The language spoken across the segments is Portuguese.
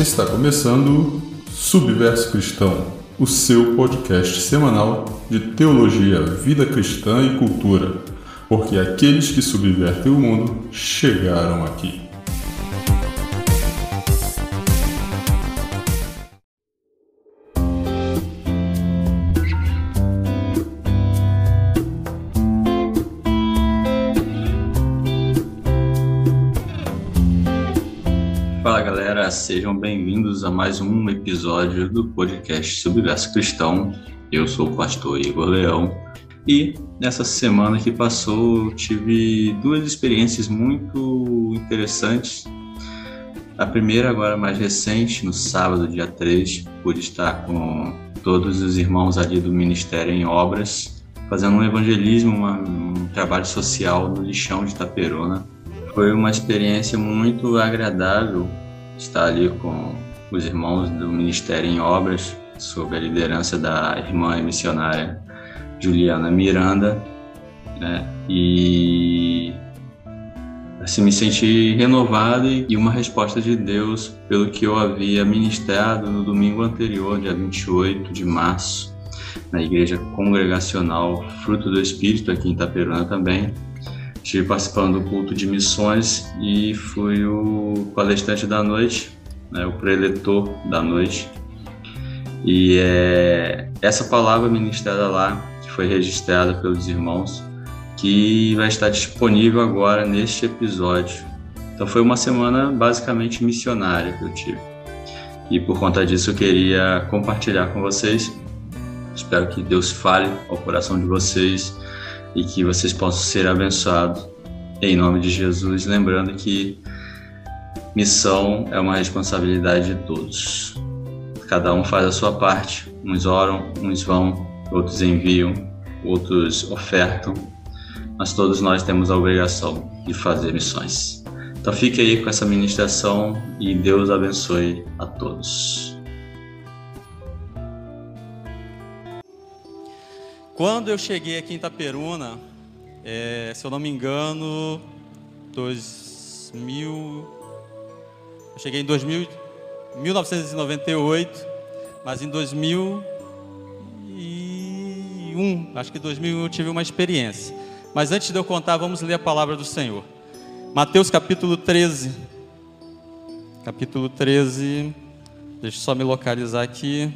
Está começando Subverso Cristão, o seu podcast semanal de teologia, vida cristã e cultura, porque aqueles que subvertem o mundo chegaram aqui. A mais um episódio do podcast Subverso Cristão. Eu sou o pastor Igor Leão e nessa semana que passou tive duas experiências muito interessantes. A primeira, agora mais recente, no sábado, dia 3, pude estar com todos os irmãos ali do Ministério em Obras, fazendo um evangelismo, uma, um trabalho social no lixão de Itaperuna. Foi uma experiência muito agradável está ali com os irmãos do Ministério em Obras, sob a liderança da irmã missionária Juliana Miranda, né? E assim me senti renovado e uma resposta de Deus pelo que eu havia ministrado no domingo anterior, dia 28 de março, na igreja congregacional Fruto do Espírito aqui em Itaperuna também, Estive participando do culto de missões e fui o palestrante da noite, né, o preletor da noite. E é essa palavra ministrada lá, que foi registrada pelos irmãos, que vai estar disponível agora neste episódio. Então foi uma semana basicamente missionária que eu tive. E por conta disso eu queria compartilhar com vocês. Espero que Deus fale ao coração de vocês e que vocês possam ser abençoados em nome de Jesus, lembrando que missão é uma responsabilidade de todos. Cada um faz a sua parte, uns oram, uns vão, outros enviam, outros ofertam, mas todos nós temos a obrigação de fazer missões. Então fique aí com essa ministração e Deus abençoe a todos. Quando eu cheguei aqui em Itaperuna, é, se eu não me engano, 2000, eu cheguei em 2000, 1998, mas em 2001, acho que 2001 eu tive uma experiência. Mas antes de eu contar, vamos ler a palavra do Senhor. Mateus capítulo 13. Capítulo 13. Deixa eu só me localizar aqui.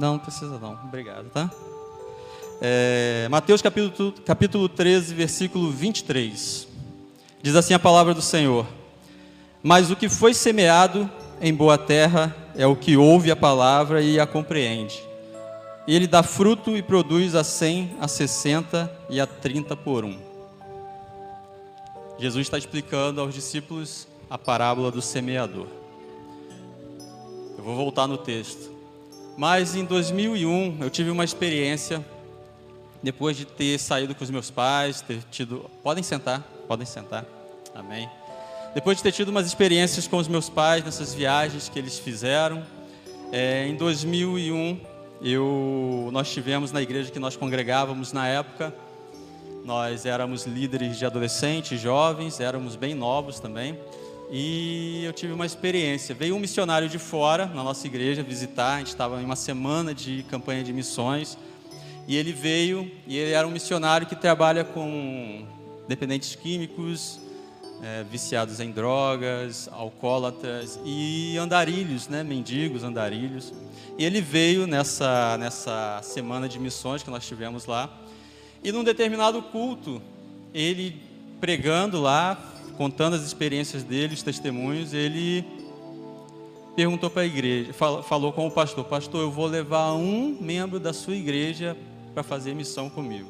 Não, não precisa não. Obrigado, tá? É, Mateus capítulo, capítulo 13, versículo 23. Diz assim a palavra do Senhor: Mas o que foi semeado em boa terra é o que ouve a palavra e a compreende. Ele dá fruto e produz a cem, a sessenta e a trinta por um. Jesus está explicando aos discípulos a parábola do semeador. Eu vou voltar no texto. Mas em 2001 eu tive uma experiência depois de ter saído com os meus pais, ter tido. Podem sentar, podem sentar. Amém. Depois de ter tido umas experiências com os meus pais nessas viagens que eles fizeram, é, em 2001 eu, nós tivemos na igreja que nós congregávamos na época, nós éramos líderes de adolescentes, jovens, éramos bem novos também. E eu tive uma experiência. Veio um missionário de fora na nossa igreja visitar. A gente estava em uma semana de campanha de missões. E ele veio, e ele era um missionário que trabalha com dependentes químicos, é, viciados em drogas, alcoólatras e andarilhos, né, mendigos, andarilhos. E ele veio nessa, nessa semana de missões que nós tivemos lá. E num determinado culto, ele pregando lá, contando as experiências dele, os testemunhos, ele perguntou para a igreja, falou com o pastor: Pastor, eu vou levar um membro da sua igreja para fazer missão comigo.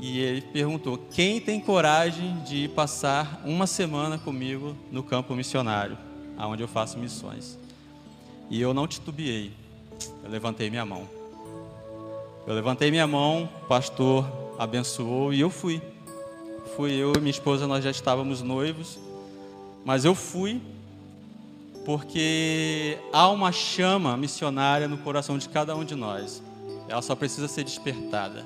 E ele perguntou: Quem tem coragem de passar uma semana comigo no campo missionário, aonde eu faço missões? E eu não titubeei, eu levantei minha mão. Eu levantei minha mão, o pastor abençoou e eu fui fui eu e minha esposa, nós já estávamos noivos, mas eu fui porque há uma chama missionária no coração de cada um de nós. Ela só precisa ser despertada.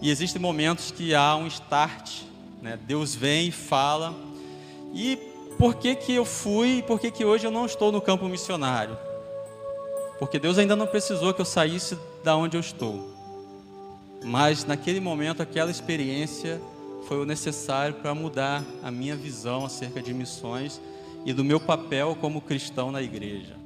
E existem momentos que há um start, né? Deus vem e fala. E por que que eu fui? Por que que hoje eu não estou no campo missionário? Porque Deus ainda não precisou que eu saísse da onde eu estou. Mas naquele momento, aquela experiência foi o necessário para mudar a minha visão acerca de missões e do meu papel como cristão na igreja.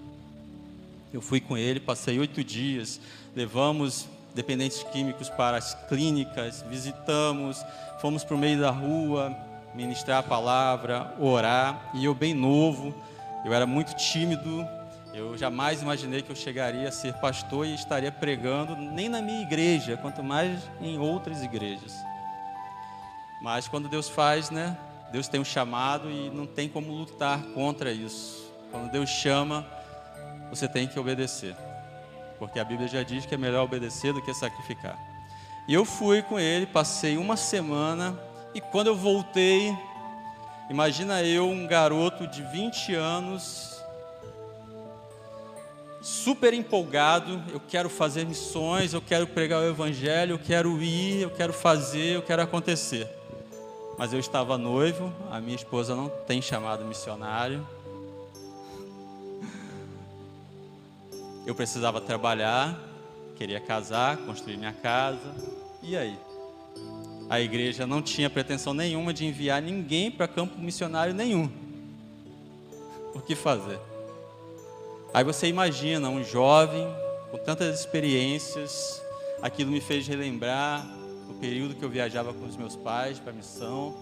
Eu fui com ele, passei oito dias, levamos dependentes químicos para as clínicas, visitamos, fomos para o meio da rua, ministrar a palavra, orar, e eu bem novo, eu era muito tímido, eu jamais imaginei que eu chegaria a ser pastor e estaria pregando nem na minha igreja, quanto mais em outras igrejas. Mas quando Deus faz, né? Deus tem um chamado e não tem como lutar contra isso. Quando Deus chama, você tem que obedecer. Porque a Bíblia já diz que é melhor obedecer do que sacrificar. E eu fui com ele, passei uma semana e quando eu voltei, imagina eu, um garoto de 20 anos, super empolgado, eu quero fazer missões, eu quero pregar o evangelho, eu quero ir, eu quero fazer, eu quero acontecer mas eu estava noivo, a minha esposa não tem chamado missionário. Eu precisava trabalhar, queria casar, construir minha casa. E aí? A igreja não tinha pretensão nenhuma de enviar ninguém para campo missionário nenhum. O que fazer? Aí você imagina um jovem com tantas experiências, aquilo me fez relembrar período que eu viajava com os meus pais para a missão,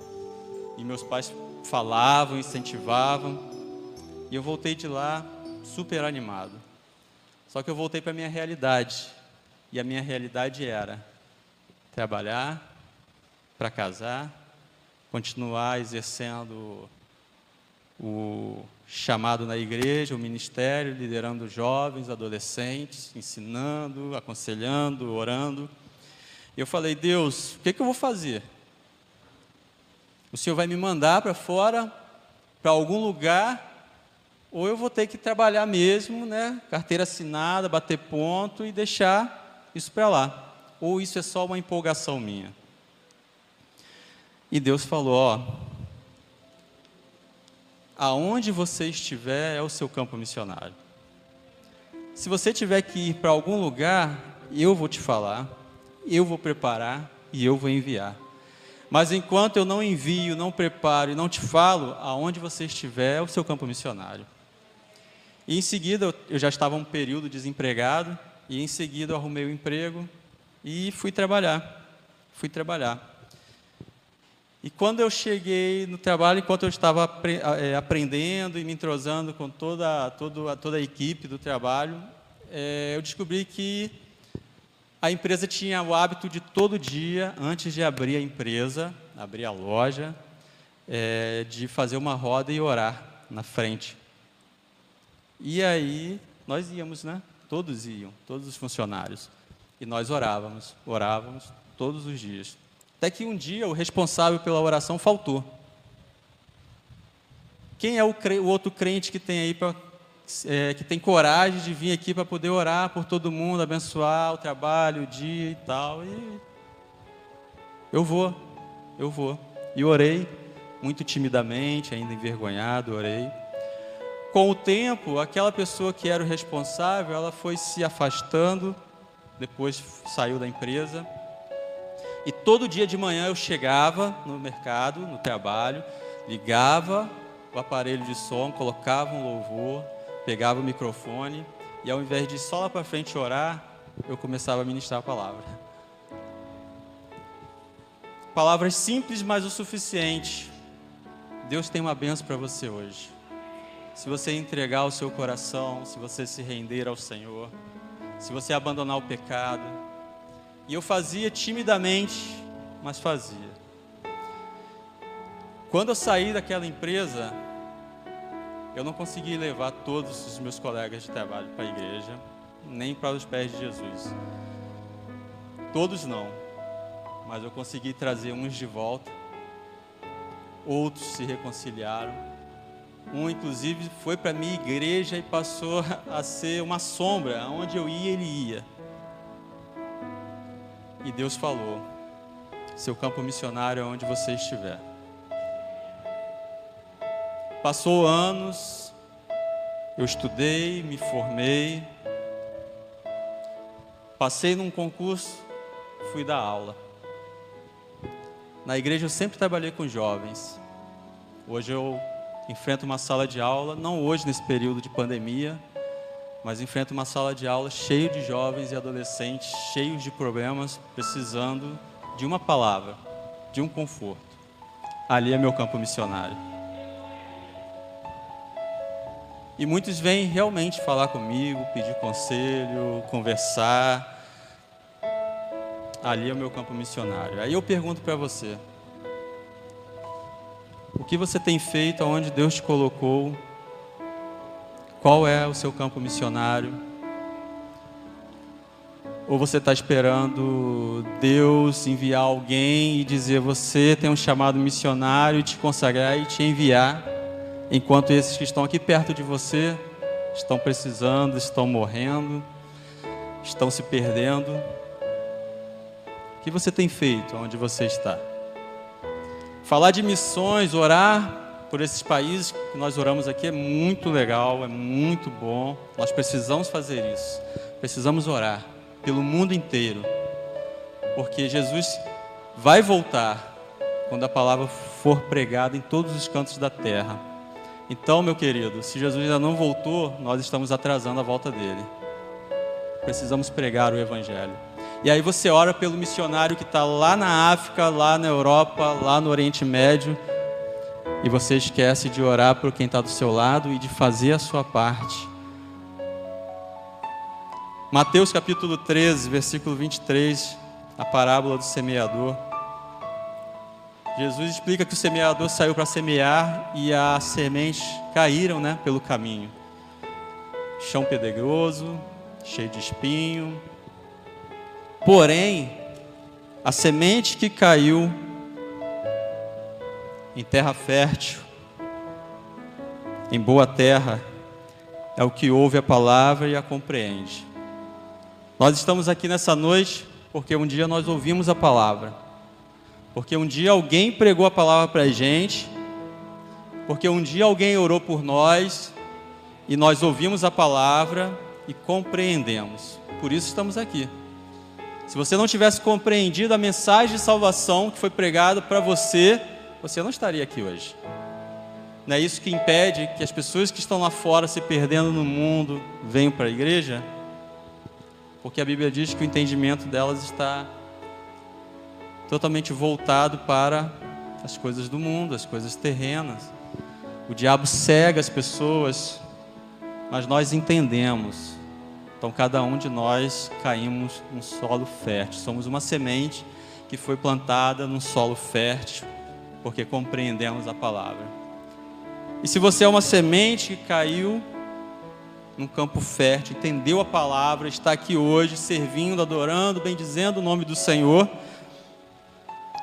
e meus pais falavam, incentivavam, e eu voltei de lá super animado. Só que eu voltei para a minha realidade, e a minha realidade era trabalhar para casar, continuar exercendo o chamado na igreja, o ministério, liderando jovens, adolescentes, ensinando, aconselhando, orando. Eu falei, Deus, o que, que eu vou fazer? O Senhor vai me mandar para fora, para algum lugar, ou eu vou ter que trabalhar mesmo, né? Carteira assinada, bater ponto e deixar isso para lá. Ou isso é só uma empolgação minha. E Deus falou: ó, aonde você estiver é o seu campo missionário. Se você tiver que ir para algum lugar, eu vou te falar eu vou preparar e eu vou enviar. Mas enquanto eu não envio, não preparo e não te falo, aonde você estiver é o seu campo missionário. E em seguida, eu já estava um período desempregado, e em seguida eu arrumei o um emprego e fui trabalhar. Fui trabalhar. E quando eu cheguei no trabalho, enquanto eu estava é, aprendendo e me entrosando com toda, toda, toda a equipe do trabalho, é, eu descobri que a empresa tinha o hábito de todo dia, antes de abrir a empresa, abrir a loja, é, de fazer uma roda e orar na frente. E aí nós íamos, né? Todos iam, todos os funcionários. E nós orávamos, orávamos todos os dias. Até que um dia o responsável pela oração faltou. Quem é o, o outro crente que tem aí para é, que tem coragem de vir aqui para poder orar por todo mundo, abençoar o trabalho, o dia e tal. E eu vou, eu vou. E orei, muito timidamente, ainda envergonhado, orei. Com o tempo, aquela pessoa que era o responsável, ela foi se afastando, depois saiu da empresa. E todo dia de manhã eu chegava no mercado, no trabalho, ligava o aparelho de som, colocava um louvor, pegava o microfone e ao invés de só lá para frente orar, eu começava a ministrar a palavra. Palavras simples, mas o suficiente. Deus tem uma benção para você hoje. Se você entregar o seu coração, se você se render ao Senhor, se você abandonar o pecado. E eu fazia timidamente, mas fazia. Quando eu saí daquela empresa, eu não consegui levar todos os meus colegas de trabalho para a igreja, nem para os pés de Jesus. Todos não, mas eu consegui trazer uns de volta, outros se reconciliaram, Um, inclusive, foi para a minha igreja e passou a ser uma sombra. Aonde eu ia, ele ia. E Deus falou: seu campo missionário é onde você estiver. Passou anos, eu estudei, me formei, passei num concurso, fui dar aula. Na igreja eu sempre trabalhei com jovens. Hoje eu enfrento uma sala de aula, não hoje nesse período de pandemia, mas enfrento uma sala de aula cheio de jovens e adolescentes, cheios de problemas, precisando de uma palavra, de um conforto. Ali é meu campo missionário. E muitos vêm realmente falar comigo, pedir conselho, conversar. Ali é o meu campo missionário. Aí eu pergunto para você: o que você tem feito aonde Deus te colocou? Qual é o seu campo missionário? Ou você está esperando Deus enviar alguém e dizer você tem um chamado missionário, e te consagrar e te enviar, enquanto esses que estão aqui perto de você estão precisando, estão morrendo, estão se perdendo? O que você tem feito onde você está? Falar de missões, orar por esses países que nós oramos aqui é muito legal, é muito bom. Nós precisamos fazer isso. Precisamos orar pelo mundo inteiro, porque Jesus vai voltar quando a palavra for pregada em todos os cantos da terra. Então, meu querido, se Jesus ainda não voltou, nós estamos atrasando a volta dele. Precisamos pregar o Evangelho. E aí você ora pelo missionário que está lá na África, lá na Europa, lá no Oriente Médio, e você esquece de orar por quem está do seu lado e de fazer a sua parte Mateus capítulo 13, versículo 23, a parábola do semeador. Jesus explica que o semeador saiu para semear e as sementes caíram né, pelo caminho. Chão pedregoso, cheio de espinho. Porém, a semente que caiu em terra fértil, em boa terra, é o que ouve a palavra e a compreende. Nós estamos aqui nessa noite porque um dia nós ouvimos a palavra, porque um dia alguém pregou a palavra para a gente, porque um dia alguém orou por nós e nós ouvimos a palavra e compreendemos. Por isso estamos aqui. Se você não tivesse compreendido a mensagem de salvação que foi pregada para você, você não estaria aqui hoje. Não é isso que impede que as pessoas que estão lá fora se perdendo no mundo venham para a igreja? porque a Bíblia diz que o entendimento delas está totalmente voltado para as coisas do mundo, as coisas terrenas. O diabo cega as pessoas, mas nós entendemos. Então, cada um de nós caímos num solo fértil. Somos uma semente que foi plantada num solo fértil, porque compreendemos a palavra. E se você é uma semente que caiu num campo fértil, entendeu a palavra, está aqui hoje servindo, adorando, bendizendo o nome do Senhor.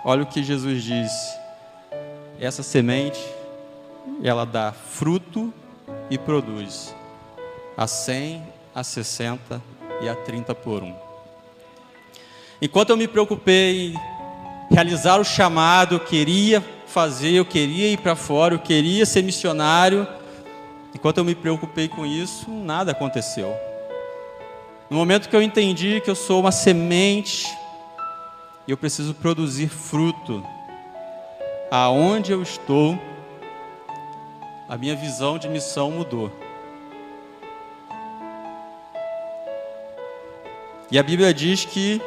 Olha o que Jesus disse: essa semente, ela dá fruto e produz a 100, a 60 e a 30 por um. Enquanto eu me preocupei em realizar o chamado, eu queria fazer, eu queria ir para fora, eu queria ser missionário Enquanto eu me preocupei com isso, nada aconteceu. No momento que eu entendi que eu sou uma semente e eu preciso produzir fruto, aonde eu estou, a minha visão de missão mudou. E a Bíblia diz que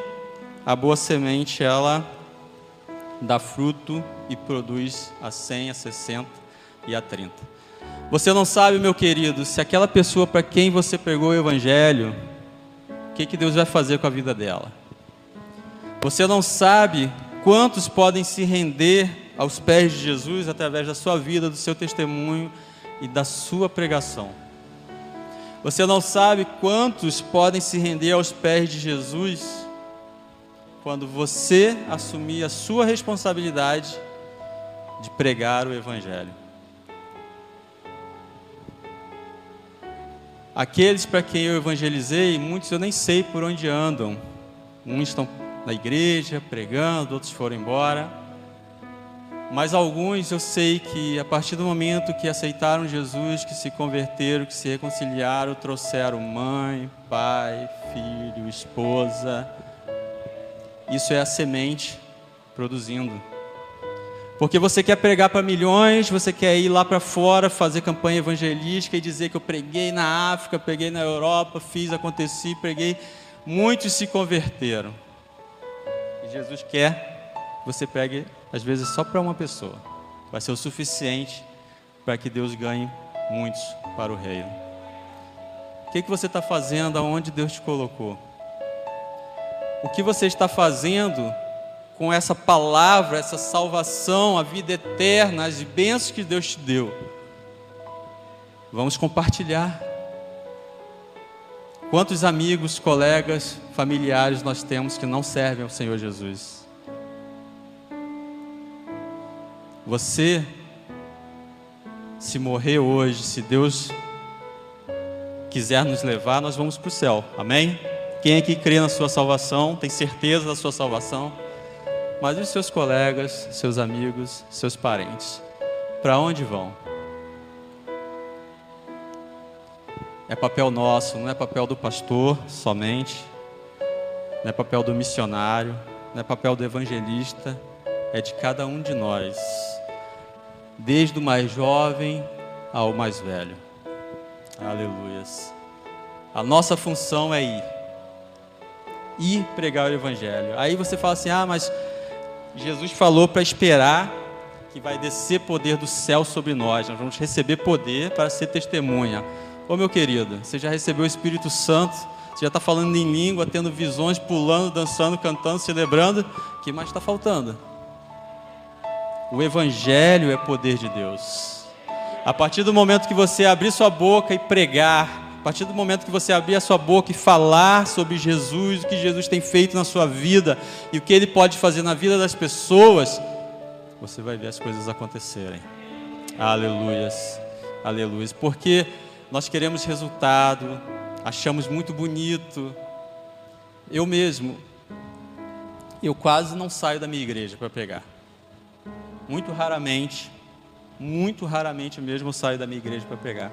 a boa semente ela dá fruto e produz a 100, a 60 e a 30. Você não sabe, meu querido, se aquela pessoa para quem você pregou o Evangelho, o que, que Deus vai fazer com a vida dela. Você não sabe quantos podem se render aos pés de Jesus através da sua vida, do seu testemunho e da sua pregação. Você não sabe quantos podem se render aos pés de Jesus quando você assumir a sua responsabilidade de pregar o Evangelho. Aqueles para quem eu evangelizei, muitos eu nem sei por onde andam. Uns estão na igreja pregando, outros foram embora. Mas alguns eu sei que a partir do momento que aceitaram Jesus, que se converteram, que se reconciliaram, trouxeram mãe, pai, filho, esposa. Isso é a semente produzindo. Porque você quer pregar para milhões, você quer ir lá para fora fazer campanha evangelística e dizer que eu preguei na África, preguei na Europa, fiz, aconteci, preguei. Muitos se converteram. Jesus quer que você pregue, às vezes, só para uma pessoa. Vai ser o suficiente para que Deus ganhe muitos para o reino. O que, que você está fazendo aonde Deus te colocou? O que você está fazendo com essa palavra, essa salvação, a vida eterna, as bênçãos que Deus te deu. Vamos compartilhar. Quantos amigos, colegas, familiares nós temos que não servem ao Senhor Jesus? Você, se morrer hoje, se Deus quiser nos levar, nós vamos para o céu, amém? Quem aqui crê na sua salvação, tem certeza da sua salvação? Mas os seus colegas, seus amigos, seus parentes, para onde vão? É papel nosso, não é papel do pastor somente, não é papel do missionário, não é papel do evangelista, é de cada um de nós, desde o mais jovem ao mais velho. Aleluias. A nossa função é ir. Ir pregar o evangelho. Aí você fala assim: ah, mas Jesus falou para esperar que vai descer poder do céu sobre nós. Nós vamos receber poder para ser testemunha. Ô meu querido, você já recebeu o Espírito Santo? Você já está falando em língua, tendo visões, pulando, dançando, cantando, celebrando? O que mais está faltando? O Evangelho é poder de Deus. A partir do momento que você abrir sua boca e pregar, partir do momento que você abrir a sua boca e falar sobre Jesus, o que Jesus tem feito na sua vida e o que ele pode fazer na vida das pessoas, você vai ver as coisas acontecerem. Aleluias, aleluias. Porque nós queremos resultado, achamos muito bonito. Eu mesmo, eu quase não saio da minha igreja para pregar. Muito raramente, muito raramente mesmo eu saio da minha igreja para pregar.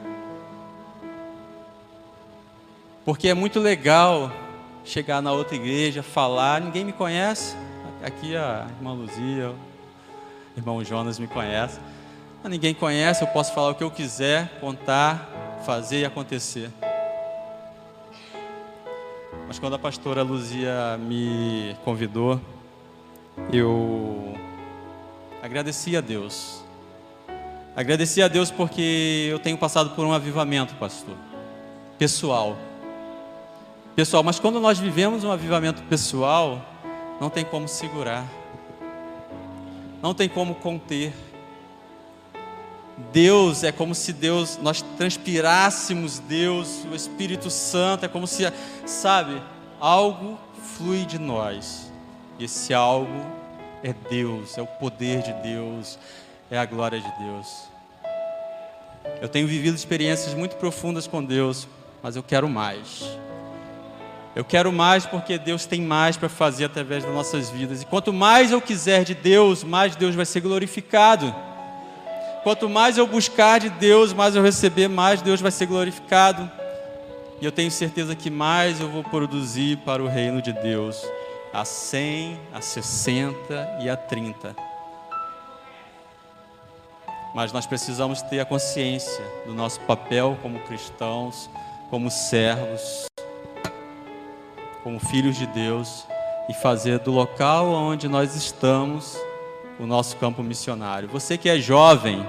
Porque é muito legal chegar na outra igreja, falar, ninguém me conhece. Aqui a irmã Luzia, o irmão Jonas me conhece. Ninguém conhece, eu posso falar o que eu quiser, contar, fazer e acontecer. Mas quando a pastora Luzia me convidou, eu agradeci a Deus. Agradeci a Deus porque eu tenho passado por um avivamento, pastor, pessoal. Pessoal, mas quando nós vivemos um avivamento pessoal, não tem como segurar, não tem como conter. Deus é como se Deus, nós transpirássemos Deus, o Espírito Santo, é como se, sabe, algo flui de nós. E esse algo é Deus, é o poder de Deus, é a glória de Deus. Eu tenho vivido experiências muito profundas com Deus, mas eu quero mais. Eu quero mais porque Deus tem mais para fazer através das nossas vidas. E quanto mais eu quiser de Deus, mais Deus vai ser glorificado. Quanto mais eu buscar de Deus, mais eu receber, mais Deus vai ser glorificado. E eu tenho certeza que mais eu vou produzir para o reino de Deus, a 100, a 60 e a 30. Mas nós precisamos ter a consciência do nosso papel como cristãos, como servos como filhos de Deus e fazer do local onde nós estamos o nosso campo missionário. Você que é jovem,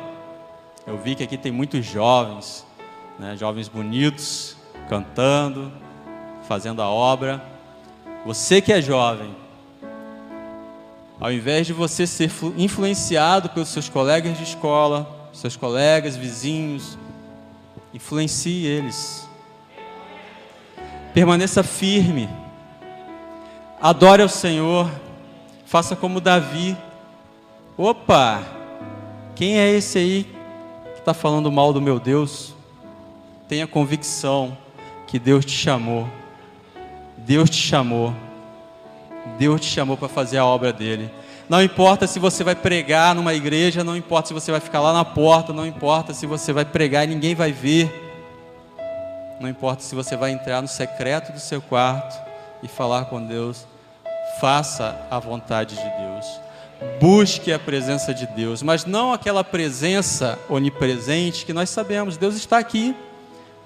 eu vi que aqui tem muitos jovens, né, jovens bonitos, cantando, fazendo a obra. Você que é jovem, ao invés de você ser influenciado pelos seus colegas de escola, seus colegas, vizinhos, influencie eles. Permaneça firme Adore ao Senhor. Faça como Davi. Opa! Quem é esse aí que está falando mal do meu Deus? Tenha convicção. que Deus te chamou. Deus te chamou. Deus te chamou para fazer a obra dele. Não importa se você vai pregar numa igreja, não importa se você vai ficar lá na porta, não importa se você vai pregar e ninguém vai ver. Não importa se você vai entrar no secreto do seu quarto e falar com Deus. Faça a vontade de Deus. Busque a presença de Deus, mas não aquela presença onipresente que nós sabemos. Deus está aqui,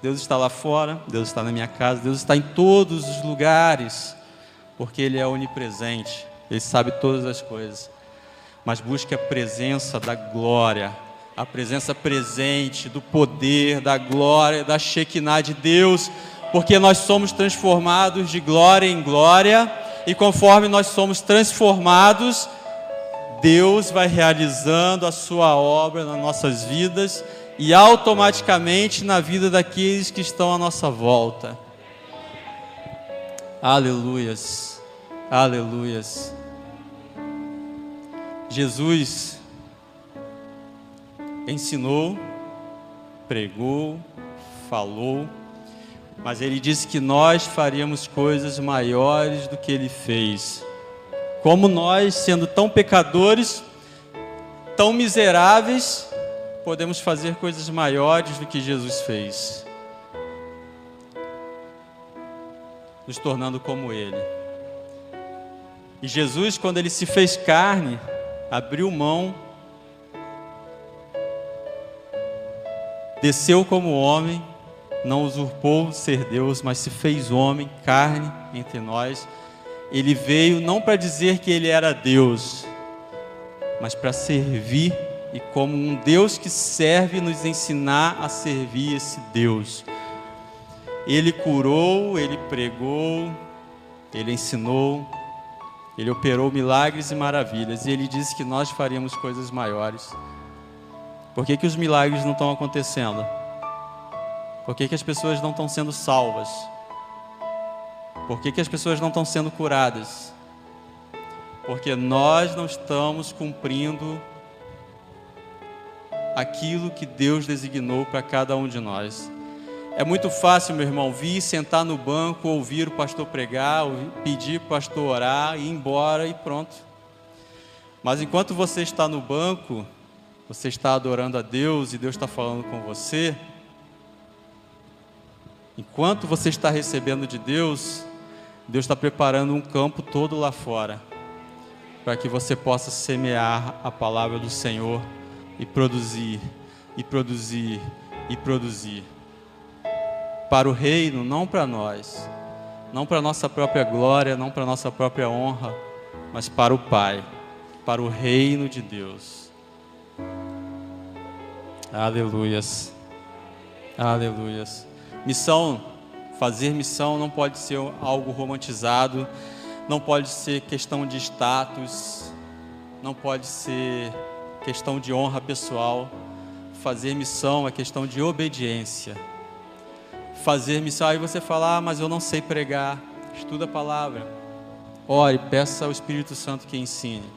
Deus está lá fora, Deus está na minha casa, Deus está em todos os lugares, porque Ele é onipresente, Ele sabe todas as coisas. Mas busque a presença da glória, a presença presente do poder, da glória, da Shekinah de Deus, porque nós somos transformados de glória em glória, e conforme nós somos transformados, Deus vai realizando a sua obra nas nossas vidas e automaticamente na vida daqueles que estão à nossa volta. Aleluias, aleluias. Jesus ensinou, pregou, falou, mas ele disse que nós faríamos coisas maiores do que ele fez. Como nós, sendo tão pecadores, tão miseráveis, podemos fazer coisas maiores do que Jesus fez, nos tornando como Ele. E Jesus, quando Ele se fez carne, abriu mão, desceu como homem, não usurpou ser Deus, mas se fez homem, carne entre nós ele veio não para dizer que ele era Deus, mas para servir e como um Deus que serve nos ensinar a servir esse Deus. Ele curou, ele pregou, ele ensinou, ele operou milagres e maravilhas, e ele disse que nós faríamos coisas maiores. Por que, que os milagres não estão acontecendo? Por que, que as pessoas não estão sendo salvas? Por que, que as pessoas não estão sendo curadas? Porque nós não estamos cumprindo aquilo que Deus designou para cada um de nós. É muito fácil, meu irmão, vir sentar no banco, ouvir o pastor pregar, pedir para o pastor orar, ir embora e pronto. Mas enquanto você está no banco, você está adorando a Deus e Deus está falando com você, enquanto você está recebendo de Deus, Deus está preparando um campo todo lá fora para que você possa semear a palavra do Senhor e produzir, e produzir, e produzir. Para o reino, não para nós, não para nossa própria glória, não para nossa própria honra, mas para o Pai, para o reino de Deus. Aleluias. Aleluias. Missão Fazer missão não pode ser algo romantizado, não pode ser questão de status, não pode ser questão de honra pessoal. Fazer missão é questão de obediência. Fazer missão, aí você fala, ah, mas eu não sei pregar. Estuda a palavra. Ore, peça ao Espírito Santo que ensine.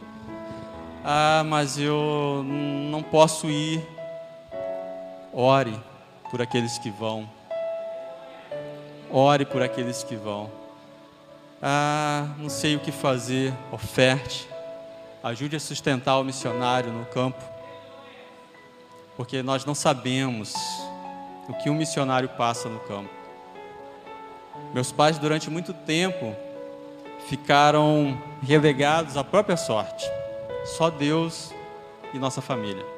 Ah, mas eu não posso ir. Ore por aqueles que vão. Ore por aqueles que vão. Ah, não sei o que fazer. Oferte. Ajude a sustentar o missionário no campo. Porque nós não sabemos o que um missionário passa no campo. Meus pais, durante muito tempo, ficaram relegados à própria sorte. Só Deus e nossa família.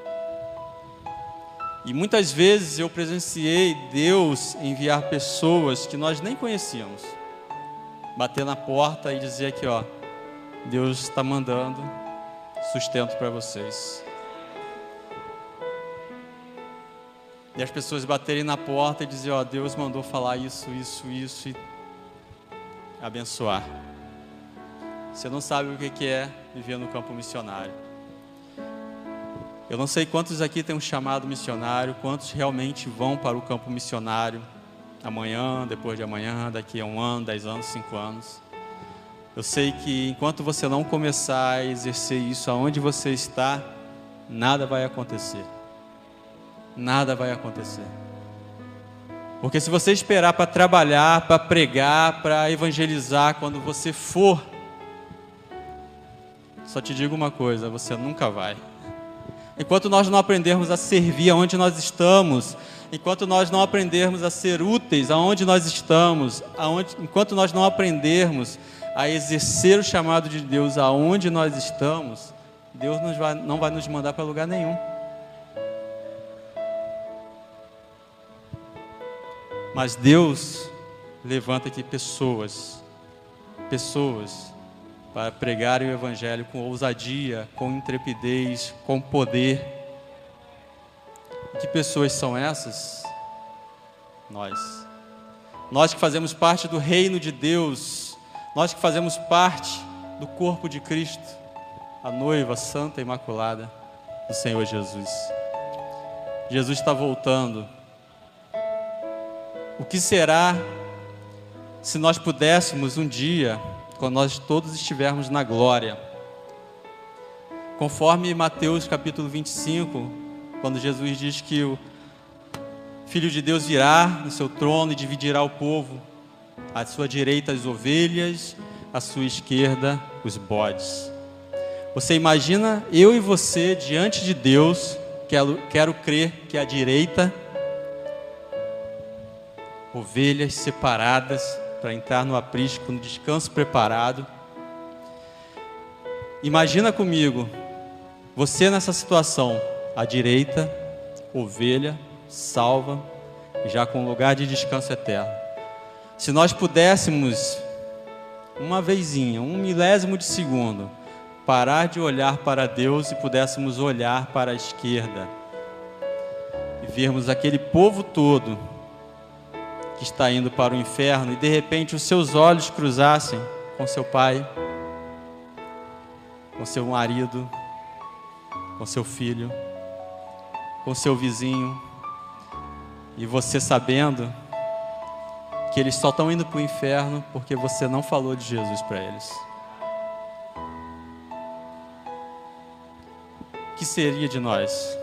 E muitas vezes eu presenciei Deus enviar pessoas que nós nem conhecíamos, bater na porta e dizer aqui, ó, Deus está mandando sustento para vocês. E as pessoas baterem na porta e dizer, ó, Deus mandou falar isso, isso, isso e abençoar. Você não sabe o que é viver no campo missionário. Eu não sei quantos aqui têm um chamado missionário, quantos realmente vão para o campo missionário amanhã, depois de amanhã, daqui a um ano, dez anos, cinco anos. Eu sei que enquanto você não começar a exercer isso aonde você está, nada vai acontecer. Nada vai acontecer. Porque se você esperar para trabalhar, para pregar, para evangelizar, quando você for, só te digo uma coisa: você nunca vai. Enquanto nós não aprendermos a servir aonde nós estamos, enquanto nós não aprendermos a ser úteis aonde nós estamos, aonde, enquanto nós não aprendermos a exercer o chamado de Deus aonde nós estamos, Deus vai, não vai nos mandar para lugar nenhum. Mas Deus levanta aqui pessoas, pessoas, para pregar o Evangelho com ousadia, com intrepidez, com poder. Que pessoas são essas? Nós. Nós que fazemos parte do reino de Deus, nós que fazemos parte do corpo de Cristo, a noiva santa e imaculada do Senhor Jesus. Jesus está voltando o que será se nós pudéssemos um dia, quando nós todos estivermos na glória, conforme Mateus capítulo 25, quando Jesus diz que o Filho de Deus virá no seu trono e dividirá o povo, à sua direita as ovelhas, à sua esquerda os bodes. Você imagina eu e você diante de Deus, quero, quero crer que à direita ovelhas separadas para entrar no aprisco, no descanso preparado. Imagina comigo, você nessa situação, à direita, ovelha, salva, já com lugar de descanso eterno. Se nós pudéssemos, uma vezinha, um milésimo de segundo, parar de olhar para Deus e pudéssemos olhar para a esquerda e vermos aquele povo todo que está indo para o inferno e de repente os seus olhos cruzassem com seu pai, com seu marido, com seu filho, com seu vizinho, e você sabendo que eles só estão indo para o inferno porque você não falou de Jesus para eles. Que seria de nós?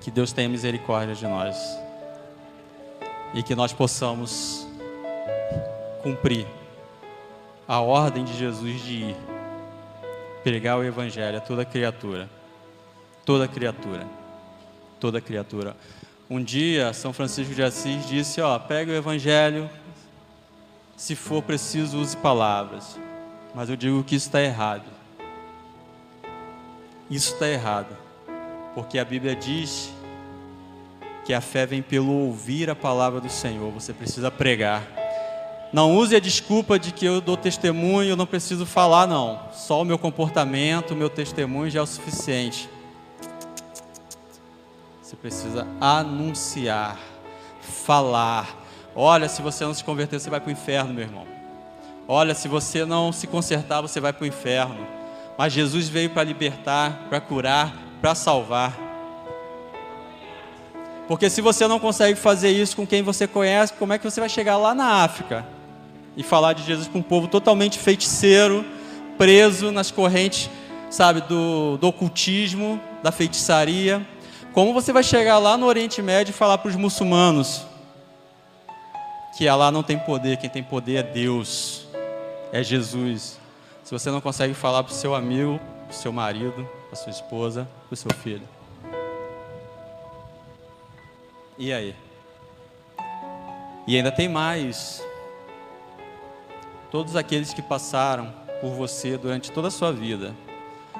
Que Deus tenha misericórdia de nós e que nós possamos cumprir a ordem de Jesus de ir pregar o Evangelho a toda criatura, toda criatura, toda criatura. Um dia, São Francisco de Assis disse: Ó, pega o Evangelho, se for preciso, use palavras, mas eu digo que isso está errado. Isso está errado, porque a Bíblia diz que a fé vem pelo ouvir a palavra do Senhor. Você precisa pregar. Não use a desculpa de que eu dou testemunho, eu não preciso falar, não. Só o meu comportamento, o meu testemunho já é o suficiente. Você precisa anunciar, falar. Olha, se você não se converter, você vai para o inferno, meu irmão. Olha, se você não se consertar, você vai para o inferno. Mas Jesus veio para libertar, para curar, para salvar. Porque se você não consegue fazer isso com quem você conhece, como é que você vai chegar lá na África e falar de Jesus para um povo totalmente feiticeiro, preso nas correntes, sabe, do, do ocultismo, da feitiçaria? Como você vai chegar lá no Oriente Médio e falar para os muçulmanos que lá não tem poder, quem tem poder é Deus, é Jesus. Se você não consegue falar para o seu amigo, para o seu marido, para a sua esposa, para o seu filho. E aí? E ainda tem mais. Todos aqueles que passaram por você durante toda a sua vida,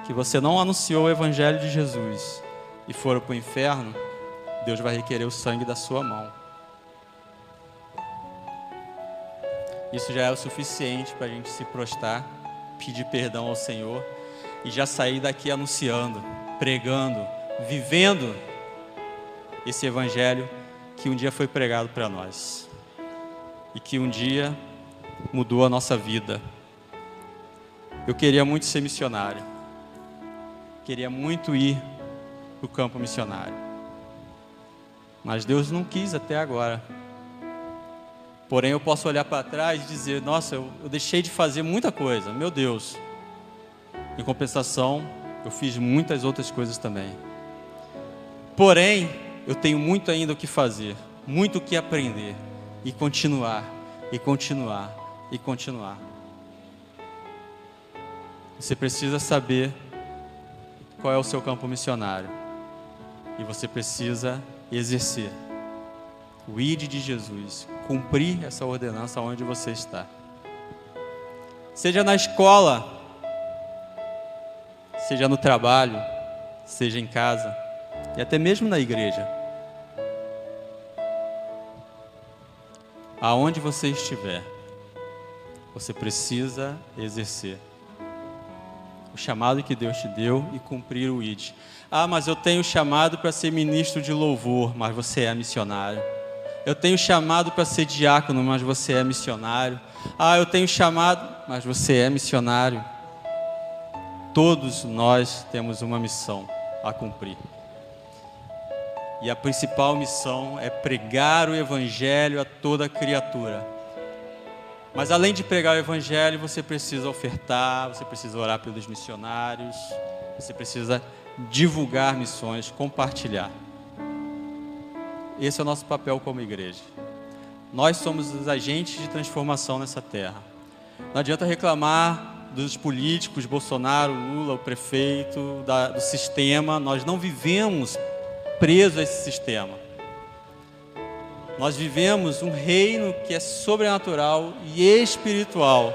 que você não anunciou o Evangelho de Jesus e foram para o inferno, Deus vai requerer o sangue da sua mão. Isso já é o suficiente para a gente se prostrar, pedir perdão ao Senhor e já sair daqui anunciando, pregando, vivendo esse evangelho que um dia foi pregado para nós e que um dia mudou a nossa vida. Eu queria muito ser missionário, queria muito ir para o campo missionário, mas Deus não quis até agora. Porém, eu posso olhar para trás e dizer: Nossa, eu, eu deixei de fazer muita coisa, meu Deus. Em compensação, eu fiz muitas outras coisas também. Porém, eu tenho muito ainda o que fazer, muito o que aprender e continuar, e continuar, e continuar. Você precisa saber qual é o seu campo missionário e você precisa exercer o ID de Jesus, cumprir essa ordenança onde você está. Seja na escola, seja no trabalho, seja em casa e até mesmo na igreja. Aonde você estiver, você precisa exercer o chamado que Deus te deu e cumprir o ID. Ah, mas eu tenho chamado para ser ministro de louvor, mas você é missionário. Eu tenho chamado para ser diácono, mas você é missionário. Ah, eu tenho chamado, mas você é missionário. Todos nós temos uma missão a cumprir. E a principal missão é pregar o Evangelho a toda criatura. Mas além de pregar o Evangelho, você precisa ofertar, você precisa orar pelos missionários, você precisa divulgar missões, compartilhar. Esse é o nosso papel como igreja. Nós somos os agentes de transformação nessa terra. Não adianta reclamar dos políticos, Bolsonaro, Lula, o prefeito, da, do sistema. Nós não vivemos presos a esse sistema. Nós vivemos um reino que é sobrenatural e espiritual.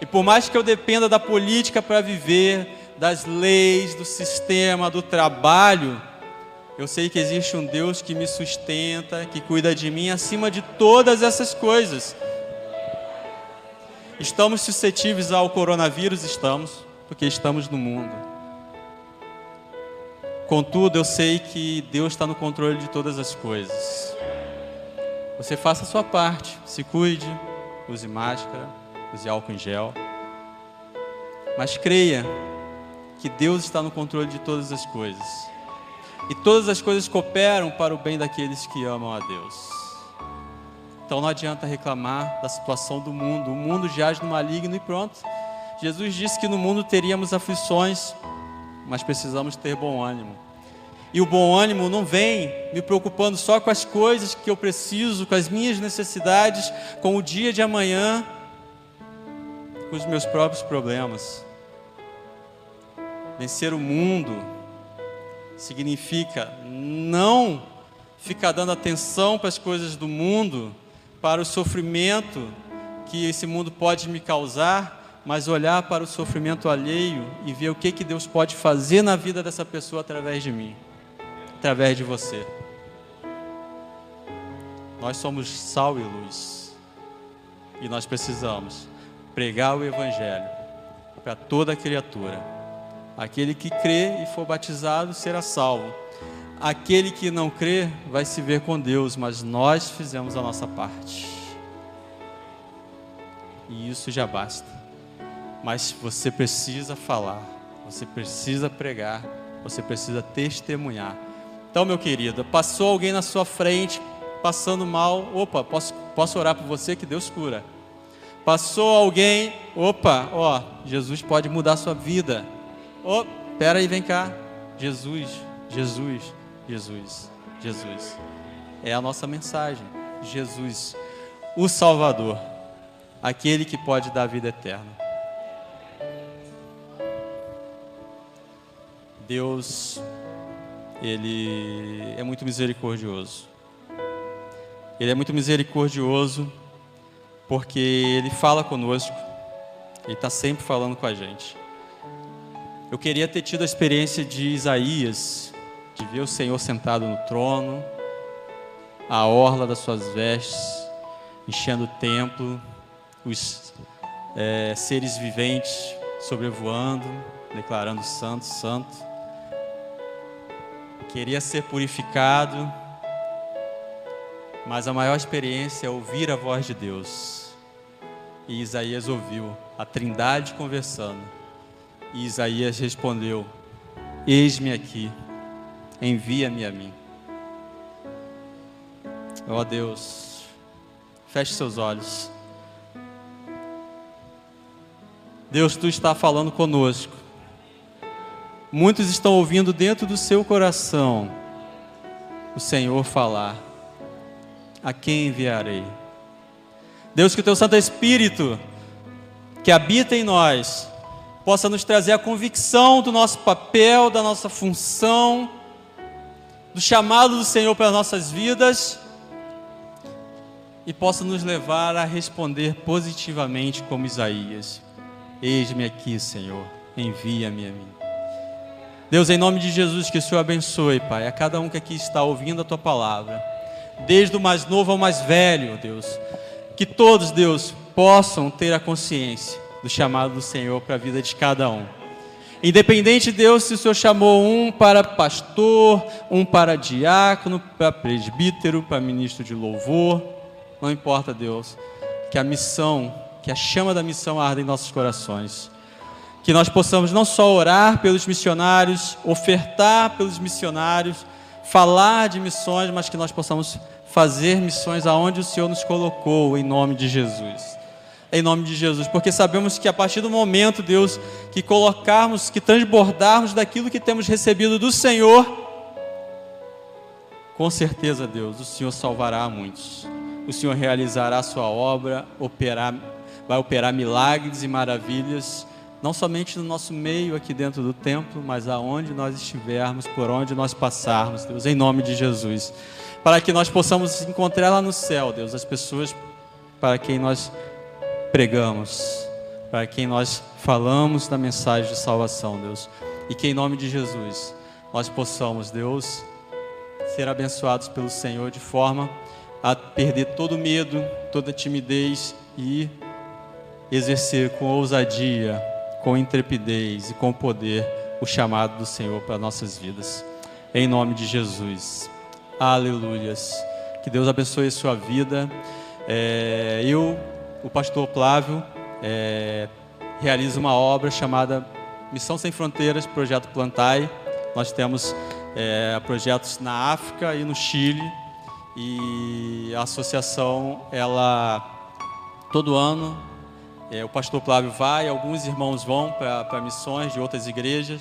E por mais que eu dependa da política para viver, das leis, do sistema, do trabalho, eu sei que existe um Deus que me sustenta, que cuida de mim acima de todas essas coisas. Estamos suscetíveis ao coronavírus? Estamos, porque estamos no mundo. Contudo, eu sei que Deus está no controle de todas as coisas. Você faça a sua parte, se cuide, use máscara, use álcool em gel. Mas creia que Deus está no controle de todas as coisas e todas as coisas cooperam para o bem daqueles que amam a Deus. Então não adianta reclamar da situação do mundo. O mundo jaz no maligno e pronto. Jesus disse que no mundo teríamos aflições, mas precisamos ter bom ânimo. E o bom ânimo não vem me preocupando só com as coisas que eu preciso, com as minhas necessidades, com o dia de amanhã, com os meus próprios problemas. Vencer o mundo significa não ficar dando atenção para as coisas do mundo, para o sofrimento que esse mundo pode me causar, mas olhar para o sofrimento alheio e ver o que, que Deus pode fazer na vida dessa pessoa através de mim, através de você. Nós somos sal e luz. E nós precisamos pregar o Evangelho para toda criatura Aquele que crê e for batizado será salvo. Aquele que não crê vai se ver com Deus, mas nós fizemos a nossa parte. E isso já basta. Mas você precisa falar, você precisa pregar, você precisa testemunhar. Então, meu querido, passou alguém na sua frente passando mal, opa, posso, posso orar por você que Deus cura. Passou alguém, opa, ó, Jesus pode mudar a sua vida. Oh, pera aí, vem cá. Jesus, Jesus, Jesus, Jesus. É a nossa mensagem. Jesus, o Salvador, aquele que pode dar vida eterna. Deus, Ele é muito misericordioso. Ele é muito misericordioso porque Ele fala conosco, Ele está sempre falando com a gente. Eu queria ter tido a experiência de Isaías, de ver o Senhor sentado no trono, a orla das suas vestes, enchendo o templo, os é, seres viventes sobrevoando, declarando santo, santo. Queria ser purificado, mas a maior experiência é ouvir a voz de Deus. E Isaías ouviu a Trindade conversando e Isaías respondeu: Eis-me aqui, envia-me a mim. Ó oh Deus, feche seus olhos. Deus, tu está falando conosco. Muitos estão ouvindo dentro do seu coração. o Senhor falar: A quem enviarei? Deus, que o teu Santo Espírito, que habita em nós, possa nos trazer a convicção do nosso papel, da nossa função, do chamado do Senhor para as nossas vidas e possa nos levar a responder positivamente como Isaías: Eis-me aqui, Senhor, envia-me a mim. Deus, em nome de Jesus, que o Senhor abençoe, Pai, a cada um que aqui está ouvindo a tua palavra, desde o mais novo ao mais velho, Deus, que todos, Deus, possam ter a consciência do chamado do Senhor para a vida de cada um. Independente, Deus, se o Senhor chamou um para pastor, um para diácono, para presbítero, para ministro de louvor, não importa, Deus, que a missão, que a chama da missão arda em nossos corações. Que nós possamos não só orar pelos missionários, ofertar pelos missionários, falar de missões, mas que nós possamos fazer missões aonde o Senhor nos colocou, em nome de Jesus em nome de Jesus, porque sabemos que a partir do momento, Deus, que colocarmos, que transbordarmos daquilo que temos recebido do Senhor, com certeza, Deus, o Senhor salvará muitos. O Senhor realizará a sua obra, operar, vai operar milagres e maravilhas, não somente no nosso meio aqui dentro do templo, mas aonde nós estivermos, por onde nós passarmos, Deus, em nome de Jesus. Para que nós possamos encontrar lá no céu, Deus, as pessoas para quem nós pregamos, para quem nós falamos da mensagem de salvação, Deus. E que em nome de Jesus nós possamos, Deus, ser abençoados pelo Senhor de forma a perder todo medo, toda timidez e exercer com ousadia, com intrepidez e com poder o chamado do Senhor para nossas vidas. Em nome de Jesus. Aleluias. Que Deus abençoe a sua vida. É, eu o pastor Plávio é, realiza uma obra chamada Missão Sem Fronteiras, Projeto Plantai. Nós temos é, projetos na África e no Chile e a associação, ela todo ano é, o pastor Plávio vai, alguns irmãos vão para missões de outras igrejas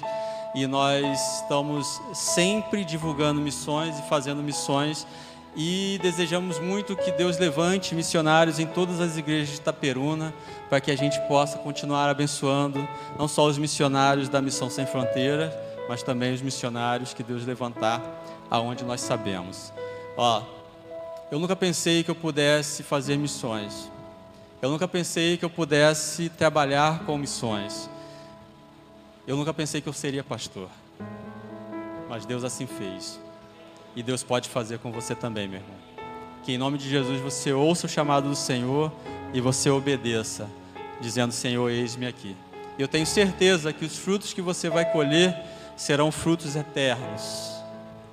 e nós estamos sempre divulgando missões e fazendo missões e desejamos muito que Deus levante missionários em todas as igrejas de Itaperuna, para que a gente possa continuar abençoando não só os missionários da Missão Sem Fronteiras, mas também os missionários que Deus levantar aonde nós sabemos. Ó, eu nunca pensei que eu pudesse fazer missões. Eu nunca pensei que eu pudesse trabalhar com missões. Eu nunca pensei que eu seria pastor. Mas Deus assim fez. E Deus pode fazer com você também, meu irmão. Que em nome de Jesus você ouça o chamado do Senhor e você obedeça, dizendo: Senhor, eis-me aqui. Eu tenho certeza que os frutos que você vai colher serão frutos eternos.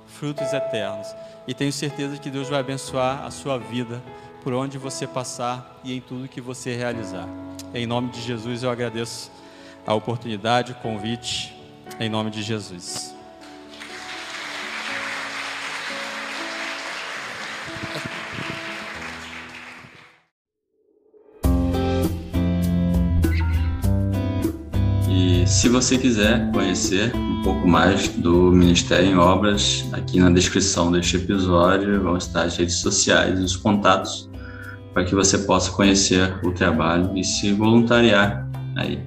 Frutos eternos. E tenho certeza que Deus vai abençoar a sua vida por onde você passar e em tudo que você realizar. Em nome de Jesus eu agradeço a oportunidade, o convite. Em nome de Jesus. Se você quiser conhecer um pouco mais do Ministério em Obras, aqui na descrição deste episódio vão estar as redes sociais e os contatos para que você possa conhecer o trabalho e se voluntariar aí,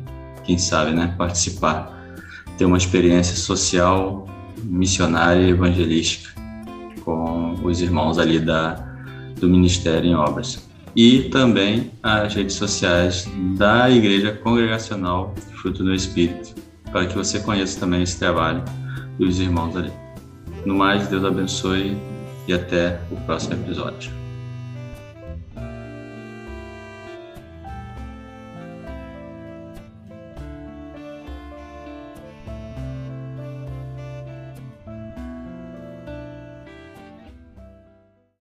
quem sabe, né, participar, ter uma experiência social, missionária e evangelística com os irmãos ali da do Ministério em Obras e também as redes sociais da Igreja Congregacional Fruto do Espírito, para que você conheça também esse trabalho dos irmãos ali. No mais, Deus abençoe e até o próximo episódio.